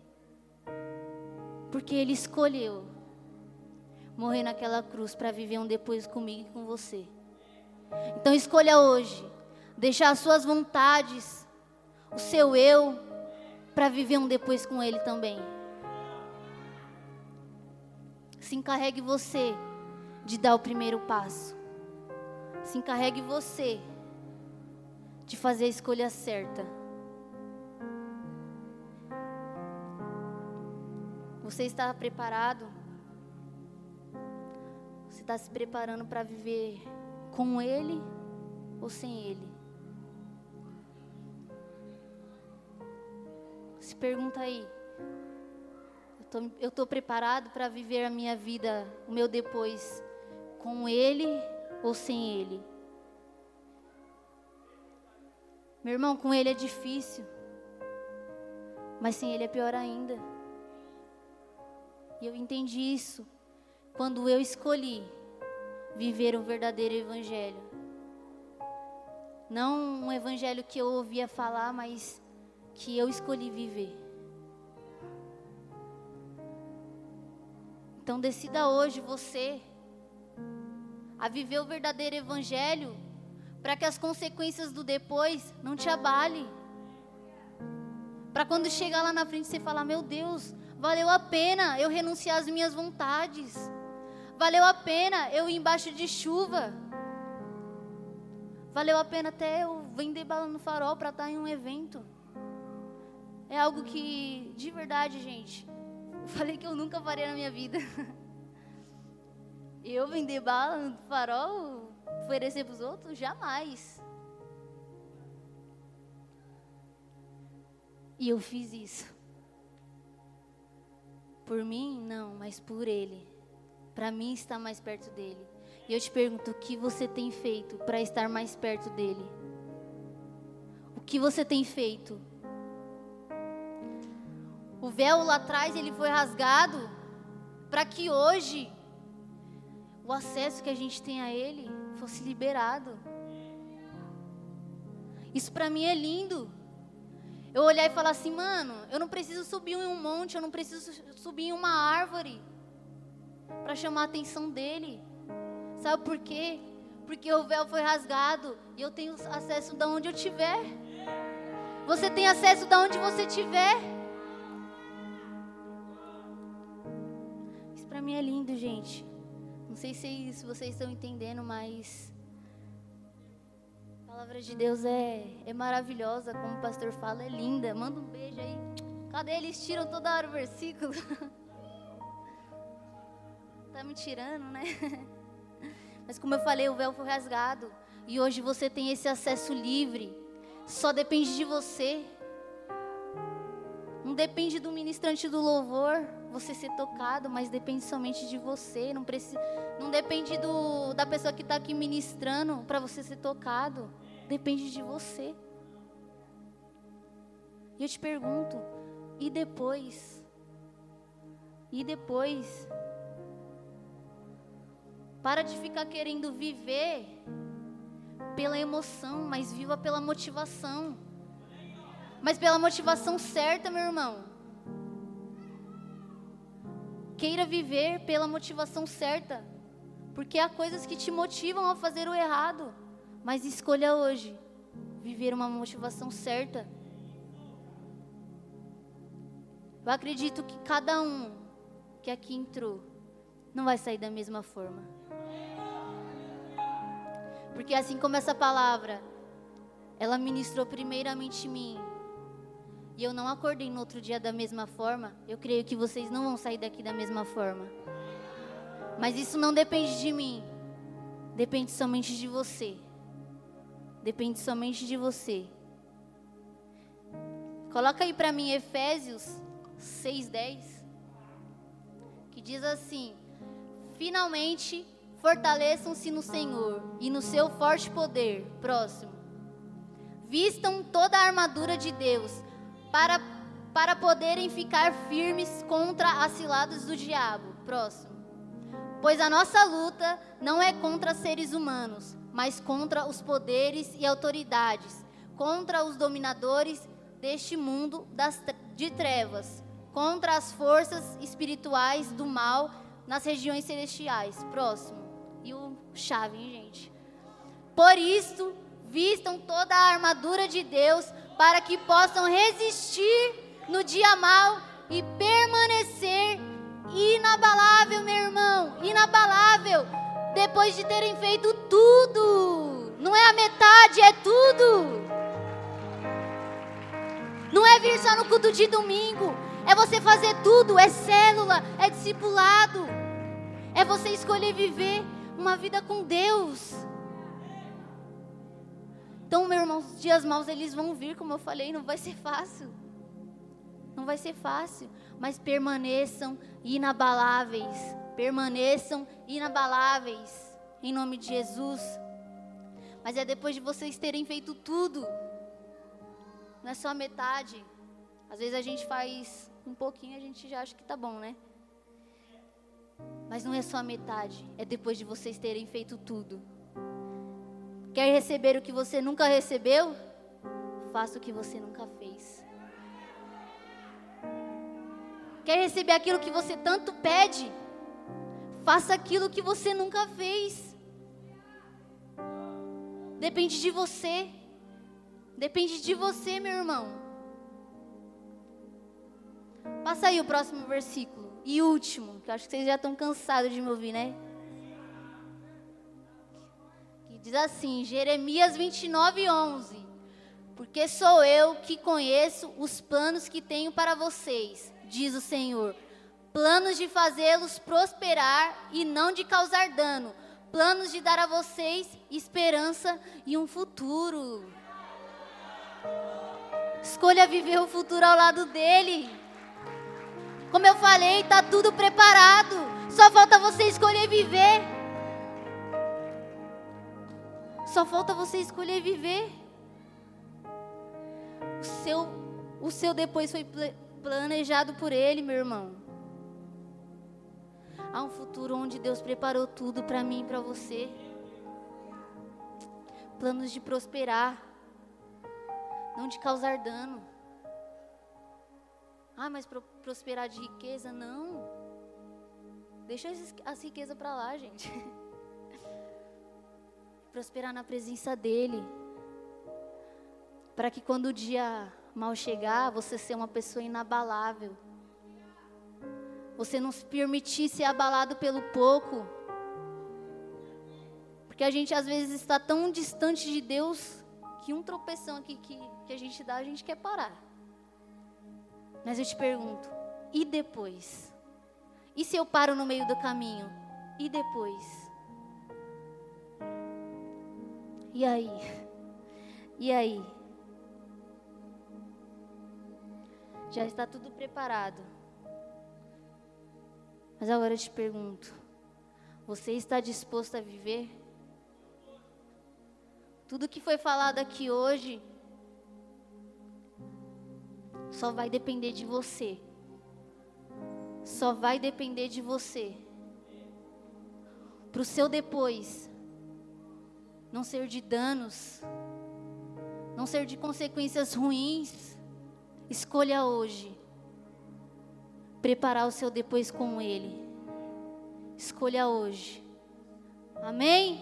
A: Porque ele escolheu morrer naquela cruz para viver um depois comigo e com você. Então escolha hoje deixar as suas vontades, o seu eu, para viver um depois com ele também se encarregue você de dar o primeiro passo. Se encarregue você de fazer a escolha certa. Você está preparado? Você está se preparando para viver com Ele ou sem Ele? Se pergunta aí eu estou preparado para viver a minha vida, o meu depois, com Ele ou sem Ele? Meu irmão, com Ele é difícil, mas sem Ele é pior ainda. E eu entendi isso quando eu escolhi viver o verdadeiro Evangelho. Não um Evangelho que eu ouvia falar, mas que eu escolhi viver. Então decida hoje você a viver o verdadeiro evangelho, para que as consequências do depois não te abale. Para quando chegar lá na frente você falar: "Meu Deus, valeu a pena eu renunciar às minhas vontades. Valeu a pena eu ir embaixo de chuva. Valeu a pena até eu vender bala no farol para estar em um evento." É algo que, de verdade, gente, Falei que eu nunca faria na minha vida. Eu vender bala no farol, oferecer para os outros? Jamais. E eu fiz isso. Por mim, não, mas por Ele. Para mim, estar mais perto dele. E eu te pergunto: o que você tem feito para estar mais perto dele? O que você tem feito? O véu lá atrás ele foi rasgado para que hoje o acesso que a gente tem a ele fosse liberado. Isso para mim é lindo. Eu olhar e falar assim, mano, eu não preciso subir em um monte, eu não preciso subir em uma árvore para chamar a atenção dele. Sabe por quê? Porque o véu foi rasgado e eu tenho acesso da onde eu estiver. Você tem acesso da onde você estiver. Isso para mim é lindo, gente. Não sei se, se vocês estão entendendo, mas palavra de Deus é, é maravilhosa, como o pastor fala, é linda. Manda um beijo aí. Cadê eles? Tiram toda hora o versículo. tá me tirando, né? Mas como eu falei, o véu foi rasgado. E hoje você tem esse acesso livre. Só depende de você. Não depende do ministrante do louvor você ser tocado, mas depende somente de você. Não, precisa, não depende do, da pessoa que está aqui ministrando para você ser tocado. Depende de você. E eu te pergunto, e depois? E depois? Para de ficar querendo viver pela emoção, mas viva pela motivação. Mas pela motivação certa, meu irmão. Queira viver pela motivação certa. Porque há coisas que te motivam a fazer o errado. Mas escolha hoje viver uma motivação certa. Eu acredito que cada um que aqui entrou não vai sair da mesma forma. Porque assim como essa palavra, ela ministrou primeiramente mim, e eu não acordei no outro dia da mesma forma, eu creio que vocês não vão sair daqui da mesma forma. Mas isso não depende de mim, depende somente de você. Depende somente de você. Coloca aí para mim Efésios 6:10, que diz assim: Finalmente Fortaleçam-se no Senhor e no seu forte poder. Próximo. Vistam toda a armadura de Deus para, para poderem ficar firmes contra as ciladas do diabo. Próximo. Pois a nossa luta não é contra seres humanos, mas contra os poderes e autoridades, contra os dominadores deste mundo das, de trevas, contra as forças espirituais do mal nas regiões celestiais. Próximo e o chave, hein, gente? Por isso, vistam toda a armadura de Deus para que possam resistir no dia mal e permanecer inabalável, meu irmão, inabalável, depois de terem feito tudo. Não é a metade, é tudo. Não é vir só no culto de domingo, é você fazer tudo, é célula, é discipulado. É você escolher viver uma vida com Deus. Então, meu irmão, os dias maus eles vão vir, como eu falei, não vai ser fácil. Não vai ser fácil, mas permaneçam inabaláveis. Permaneçam inabaláveis em nome de Jesus. Mas é depois de vocês terem feito tudo. Não é só metade. Às vezes a gente faz um pouquinho, a gente já acha que tá bom, né? Mas não é só metade, é depois de vocês terem feito tudo. Quer receber o que você nunca recebeu? Faça o que você nunca fez. Quer receber aquilo que você tanto pede? Faça aquilo que você nunca fez. Depende de você. Depende de você, meu irmão. Passa aí o próximo versículo. E último, que eu acho que vocês já estão cansados de me ouvir, né? Que diz assim, Jeremias 29, 11. Porque sou eu que conheço os planos que tenho para vocês, diz o Senhor. Planos de fazê-los prosperar e não de causar dano. Planos de dar a vocês esperança e um futuro. Escolha viver o futuro ao lado dele. Como eu falei, está tudo preparado. Só falta você escolher viver. Só falta você escolher viver. O seu, o seu depois foi planejado por Ele, meu irmão. Há um futuro onde Deus preparou tudo para mim e para você. Planos de prosperar, não de causar dano. Ah, mas pro prosperar de riqueza? Não. Deixa as riquezas para lá, gente. prosperar na presença dEle. Para que quando o dia mal chegar, você ser uma pessoa inabalável. Você não se permitir ser abalado pelo pouco. Porque a gente às vezes está tão distante de Deus que um tropeção aqui que, que a gente dá, a gente quer parar. Mas eu te pergunto, e depois? E se eu paro no meio do caminho? E depois? E aí? E aí? Já está tudo preparado. Mas agora eu te pergunto: você está disposto a viver? Tudo que foi falado aqui hoje só vai depender de você. Só vai depender de você. Para o seu depois não ser de danos, não ser de consequências ruins, escolha hoje preparar o seu depois com Ele. Escolha hoje. Amém?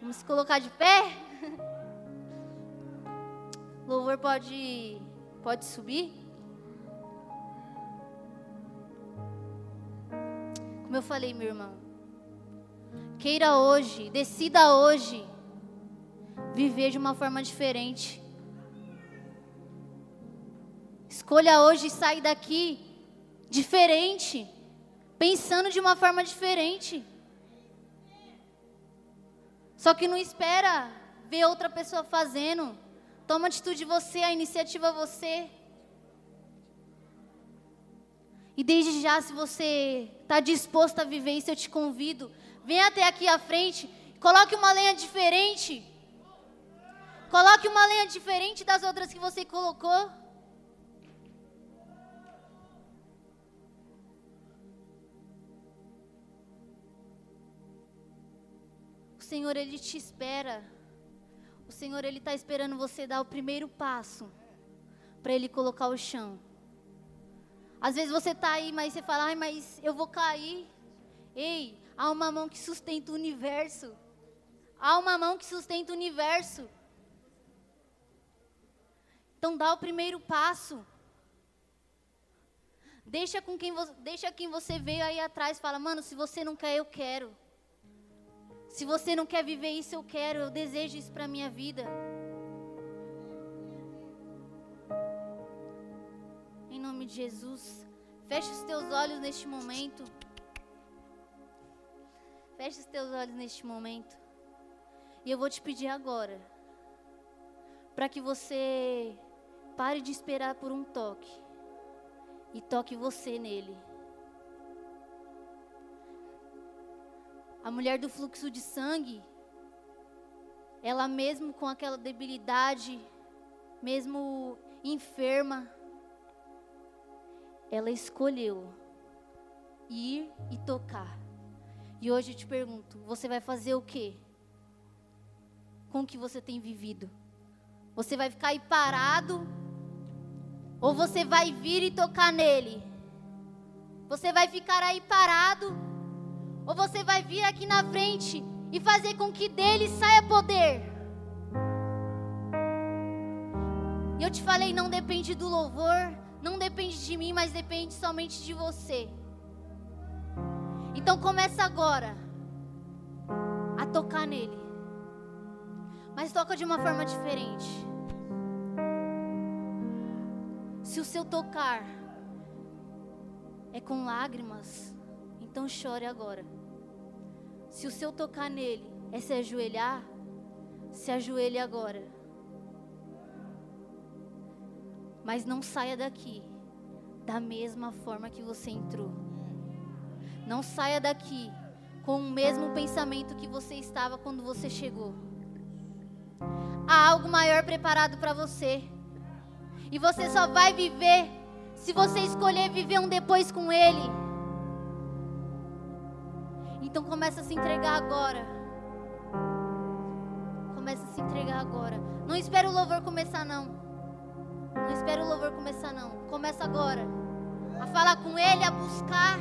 A: Vamos se colocar de pé? Louvor pode pode subir? Como eu falei, meu irmão, queira hoje, decida hoje viver de uma forma diferente. Escolha hoje sair daqui diferente, pensando de uma forma diferente. Só que não espera ver outra pessoa fazendo. Toma atitude você, a iniciativa você. E desde já, se você está disposto a viver isso, eu te convido. Venha até aqui à frente. Coloque uma lenha diferente. Coloque uma lenha diferente das outras que você colocou. Senhor, Ele te espera. O Senhor, Ele está esperando você dar o primeiro passo para Ele colocar o chão. Às vezes você está aí, mas você fala, ai, mas eu vou cair. Ei, há uma mão que sustenta o universo. Há uma mão que sustenta o universo. Então dá o primeiro passo. Deixa com quem, deixa quem você veio aí atrás, fala, mano, se você não quer, eu quero. Se você não quer viver isso, eu quero, eu desejo isso para minha vida. Em nome de Jesus, feche os teus olhos neste momento. Feche os teus olhos neste momento. E eu vou te pedir agora, para que você pare de esperar por um toque e toque você nele. A mulher do fluxo de sangue, ela mesmo com aquela debilidade, mesmo enferma, ela escolheu ir e tocar. E hoje eu te pergunto, você vai fazer o quê? Com o que você tem vivido? Você vai ficar aí parado? Ou você vai vir e tocar nele? Você vai ficar aí parado? Ou você vai vir aqui na frente e fazer com que dele saia poder. E eu te falei, não depende do louvor, não depende de mim, mas depende somente de você. Então começa agora a tocar nele. Mas toca de uma forma diferente. Se o seu tocar é com lágrimas, então chore agora. Se o seu tocar nele é se ajoelhar, se ajoelhe agora. Mas não saia daqui da mesma forma que você entrou. Não saia daqui com o mesmo pensamento que você estava quando você chegou. Há algo maior preparado para você.
B: E você só vai viver se você escolher viver um depois com Ele. Então começa a se entregar agora. Começa a se entregar agora. Não espera o louvor começar não. Não espera o louvor começar não. Começa agora. A falar com Ele, a buscar.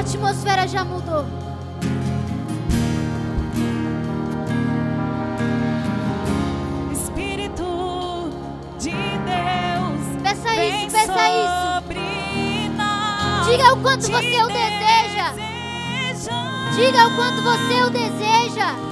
A: A
B: atmosfera
A: já mudou.
B: Espírito
A: de Deus. Peça isso, peça isso. Diga o quanto você o deseja. Diga o quanto você
B: o deseja.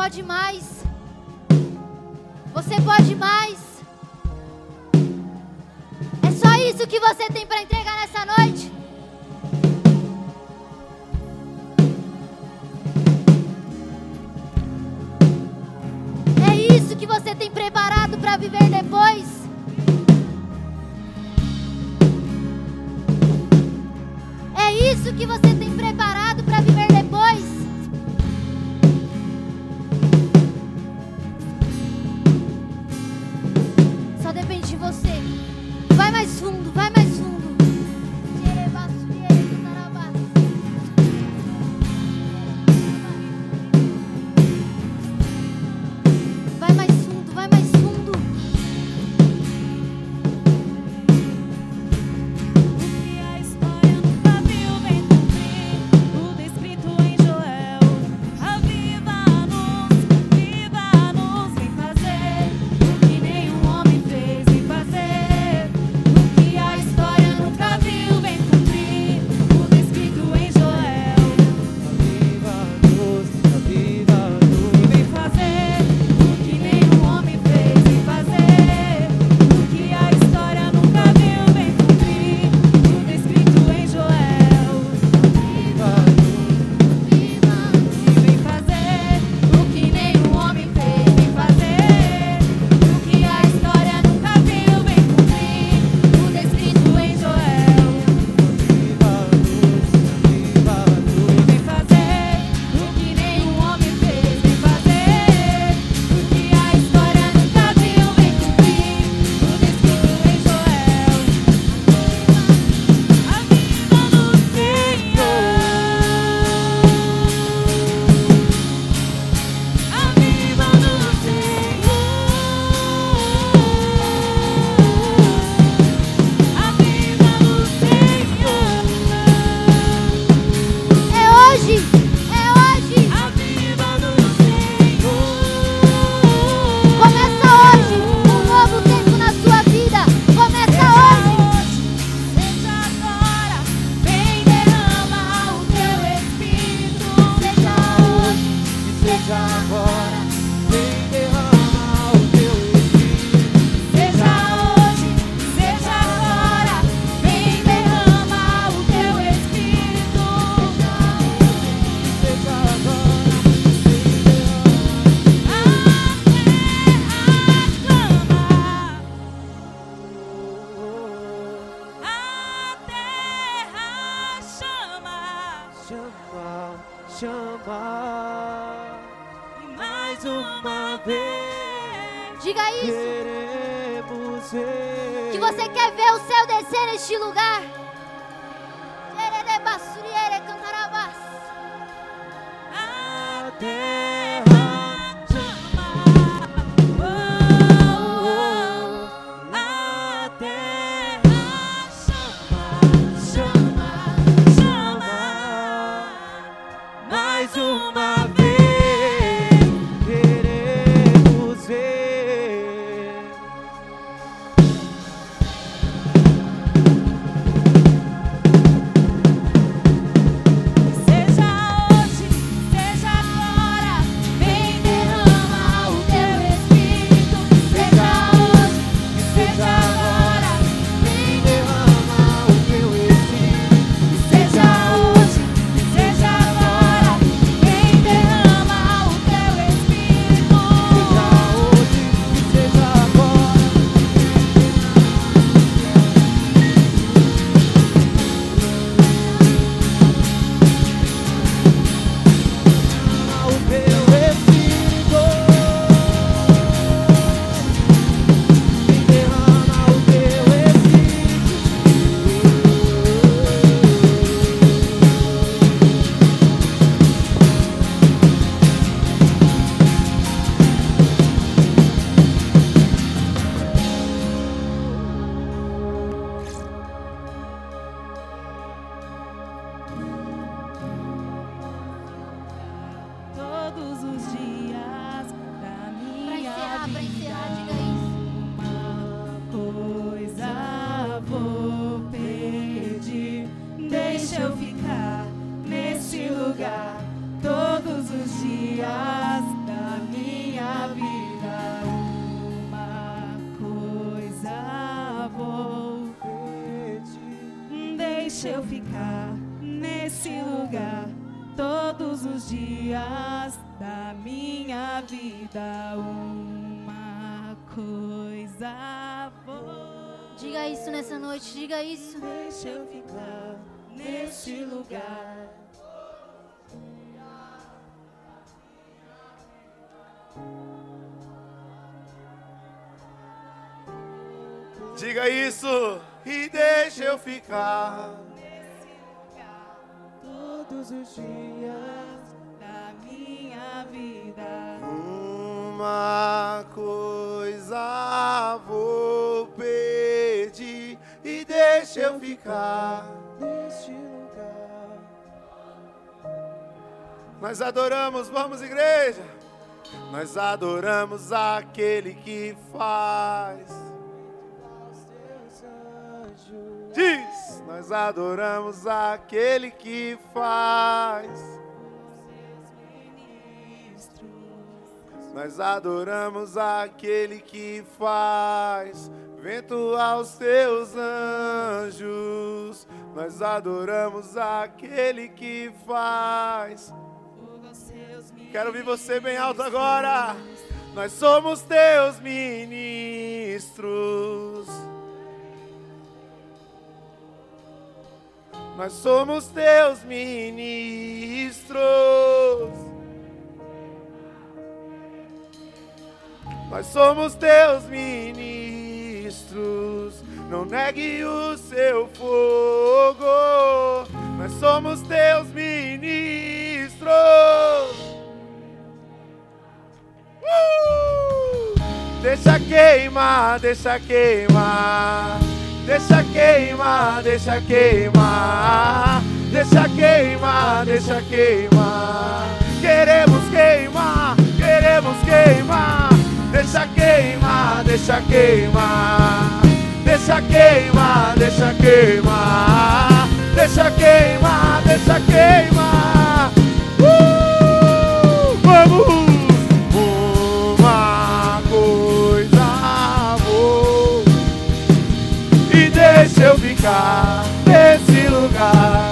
B: pode mais. Você pode mais. É só isso que você tem para entregar nessa noite. É isso que você tem preparado para viver depois. Isso
A: nessa noite, diga isso.
B: Deixa eu ficar nesse lugar.
C: Diga isso e deixa eu ficar. Todos os dias.
B: Da minha vida.
C: Uma coisa vou pedir e deixa eu ficar neste lugar. Nós adoramos, vamos igreja. Nós adoramos aquele que faz. Diz, nós adoramos aquele que faz. Nós adoramos aquele que faz vento aos teus anjos. Nós adoramos aquele que faz. Quero ouvir você bem alto agora. Nós somos teus ministros. Nós somos teus ministros. Nós somos teus ministros. Não negue o seu fogo. Nós somos teus ministros. Uh! Deixa queimar, deixa queimar. Deixa queimar, deixa queimar. Deixa queimar, deixa queimar. Queremos queimar, queremos queimar. Deixa queimar, deixa queimar. Deixa queimar, deixa queimar. Deixa queimar, deixa queimar. Uh! Vamos! Uma coisa e deixa eu ficar nesse lugar